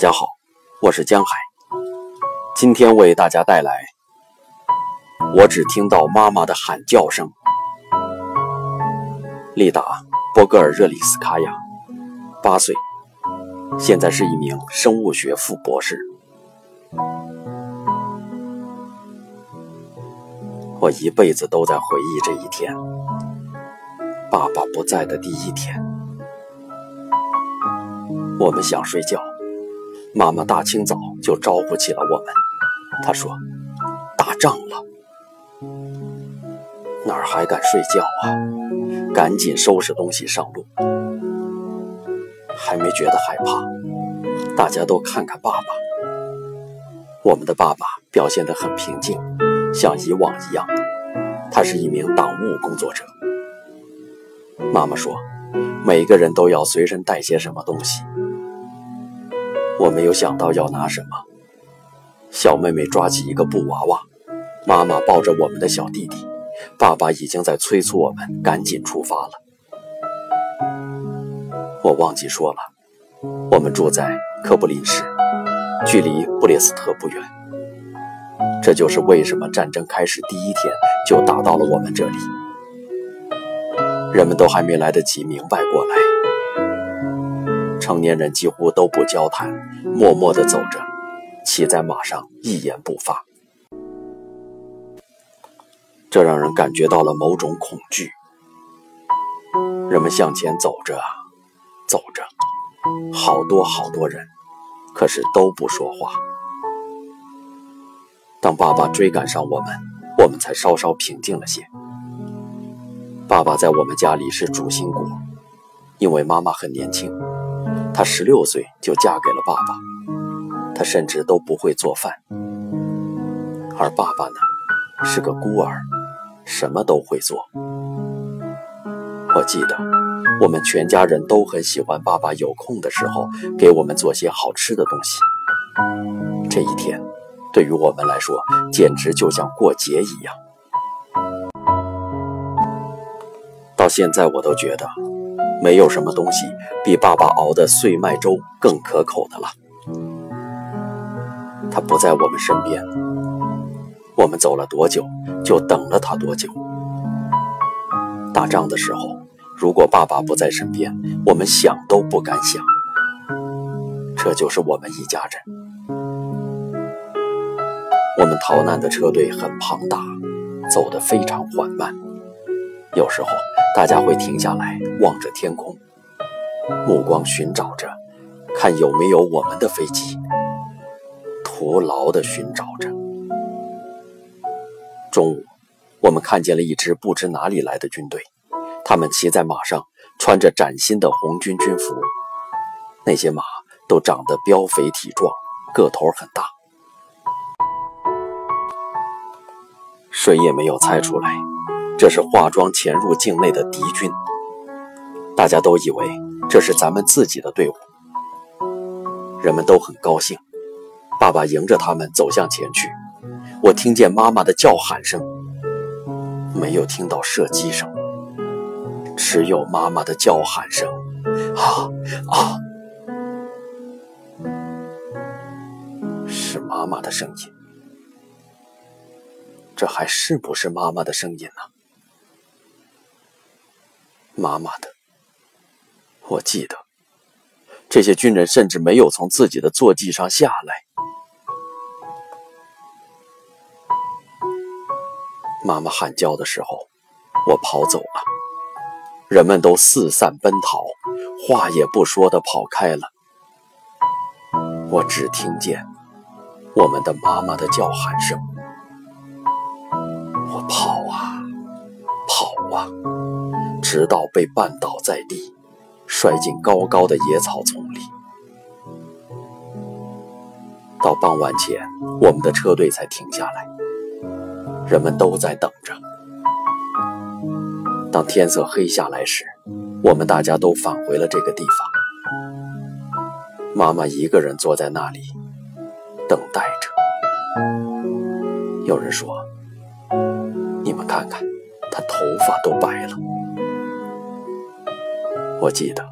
大家好，我是江海，今天为大家带来《我只听到妈妈的喊叫声》。丽达·波格尔热里斯卡娅，八岁，现在是一名生物学副博士。我一辈子都在回忆这一天，爸爸不在的第一天。我们想睡觉，妈妈大清早就招呼起了我们。她说：“打仗了，哪儿还敢睡觉啊？赶紧收拾东西上路。”还没觉得害怕，大家都看看爸爸。我们的爸爸表现得很平静，像以往一样。他是一名党务工作者。妈妈说：“每个人都要随身带些什么东西。”我没有想到要拿什么。小妹妹抓起一个布娃娃，妈妈抱着我们的小弟弟，爸爸已经在催促我们赶紧出发了。我忘记说了，我们住在科布林市，距离布列斯特不远。这就是为什么战争开始第一天就打到了我们这里。人们都还没来得及明白过来。成年人几乎都不交谈，默默地走着，骑在马上一言不发。这让人感觉到了某种恐惧。人们向前走着，走着，好多好多人，可是都不说话。当爸爸追赶上我们，我们才稍稍平静了些。爸爸在我们家里是主心骨，因为妈妈很年轻。她十六岁就嫁给了爸爸，她甚至都不会做饭，而爸爸呢，是个孤儿，什么都会做。我记得我们全家人都很喜欢爸爸有空的时候给我们做些好吃的东西。这一天对于我们来说简直就像过节一样。到现在我都觉得。没有什么东西比爸爸熬的碎麦粥更可口的了。他不在我们身边，我们走了多久，就等了他多久。打仗的时候，如果爸爸不在身边，我们想都不敢想。这就是我们一家人。我们逃难的车队很庞大，走得非常缓慢，有时候。大家会停下来望着天空，目光寻找着，看有没有我们的飞机，徒劳地寻找着。中午，我们看见了一支不知哪里来的军队，他们骑在马上，穿着崭新的红军军服，那些马都长得膘肥体壮，个头很大。谁也没有猜出来。这是化妆潜入境内的敌军，大家都以为这是咱们自己的队伍，人们都很高兴。爸爸迎着他们走向前去，我听见妈妈的叫喊声，没有听到射击声，只有妈妈的叫喊声，啊啊，是妈妈的声音，这还是不是妈妈的声音呢？妈妈的，我记得，这些军人甚至没有从自己的坐骑上下来。妈妈喊叫的时候，我跑走了，人们都四散奔逃，话也不说的跑开了。我只听见我们的妈妈的叫喊声。我跑啊，跑啊。直到被绊倒在地，摔进高高的野草丛里。到傍晚前，我们的车队才停下来，人们都在等着。当天色黑下来时，我们大家都返回了这个地方。妈妈一个人坐在那里，等待着。有人说：“你们看看，她头发都白了。”我记得，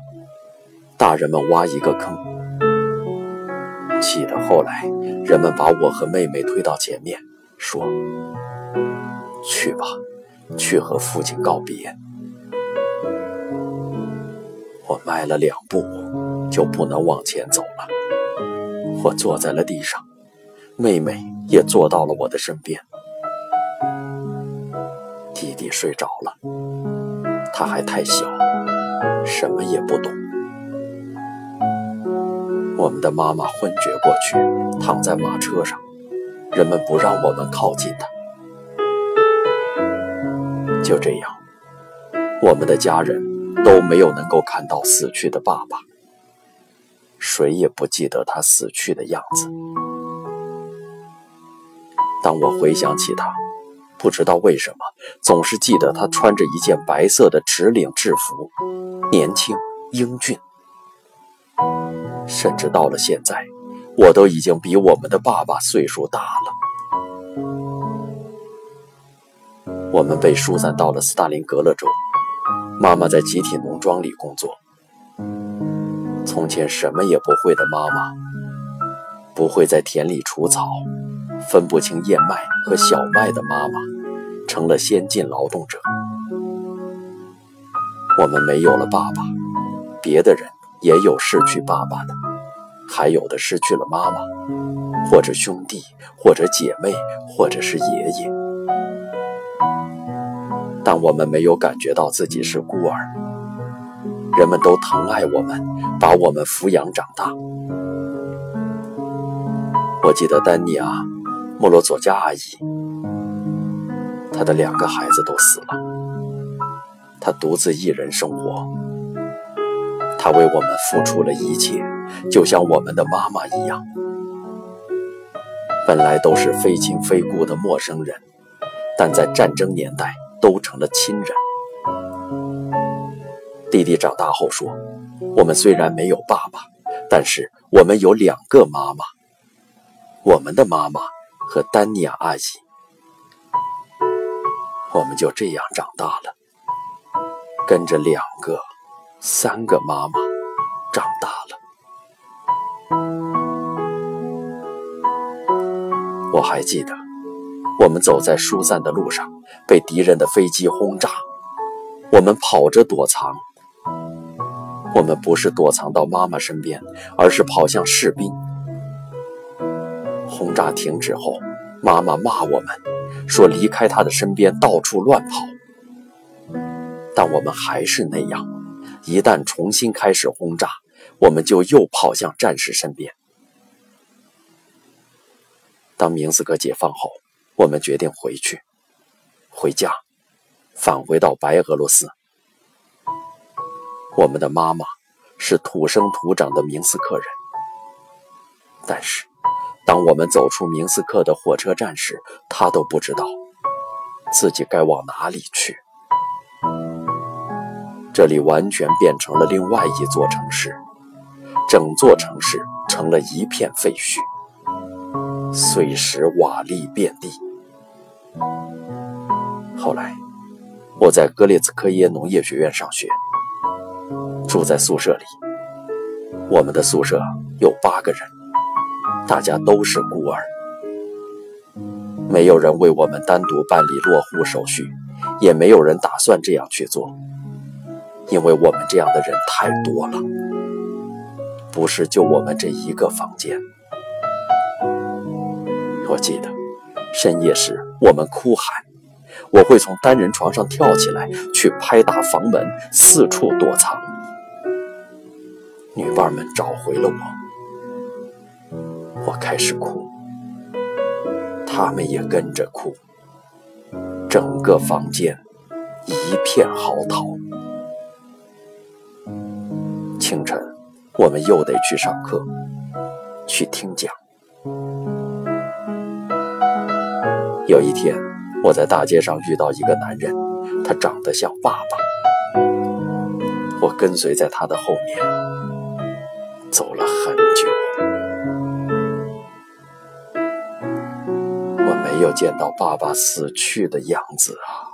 大人们挖一个坑，记得后来，人们把我和妹妹推到前面，说：“去吧，去和父亲告别。”我迈了两步，就不能往前走了。我坐在了地上，妹妹也坐到了我的身边。弟弟睡着了，他还太小，什么也不懂。我们的妈妈昏厥过去，躺在马车上，人们不让我们靠近她。就这样，我们的家人都没有能够看到死去的爸爸，谁也不记得他死去的样子。当我回想起他，不知道为什么，总是记得他穿着一件白色的直领制服，年轻英俊。甚至到了现在，我都已经比我们的爸爸岁数大了。我们被疏散到了斯大林格勒州，妈妈在集体农庄里工作。从前什么也不会的妈妈，不会在田里除草、分不清燕麦和小麦的妈妈，成了先进劳动者。我们没有了爸爸，别的人。也有失去爸爸的，还有的失去了妈妈，或者兄弟，或者姐妹，或者是爷爷。但我们没有感觉到自己是孤儿，人们都疼爱我们，把我们抚养长大。我记得丹尼啊·莫罗佐加阿姨，她的两个孩子都死了，她独自一人生活。他为我们付出了一切，就像我们的妈妈一样。本来都是非亲非故的陌生人，但在战争年代都成了亲人。弟弟长大后说：“我们虽然没有爸爸，但是我们有两个妈妈，我们的妈妈和丹尼亚阿姨。”我们就这样长大了，跟着两个。三个妈妈长大了，我还记得，我们走在疏散的路上，被敌人的飞机轰炸，我们跑着躲藏。我们不是躲藏到妈妈身边，而是跑向士兵。轰炸停止后，妈妈骂我们，说离开她的身边，到处乱跑。但我们还是那样。一旦重新开始轰炸，我们就又跑向战士身边。当明斯克解放后，我们决定回去，回家，返回到白俄罗斯。我们的妈妈是土生土长的明斯克人，但是当我们走出明斯克的火车站时，他都不知道自己该往哪里去。这里完全变成了另外一座城市，整座城市成了一片废墟，碎石瓦砾遍地。后来，我在格列兹科耶农业学院上学，住在宿舍里。我们的宿舍有八个人，大家都是孤儿，没有人为我们单独办理落户手续，也没有人打算这样去做。因为我们这样的人太多了，不是就我们这一个房间。我记得深夜时我们哭喊，我会从单人床上跳起来去拍打房门，四处躲藏。女伴们找回了我，我开始哭，他们也跟着哭，整个房间一片嚎啕。清晨，我们又得去上课，去听讲。有一天，我在大街上遇到一个男人，他长得像爸爸。我跟随在他的后面，走了很久。没有见到爸爸死去的样子啊。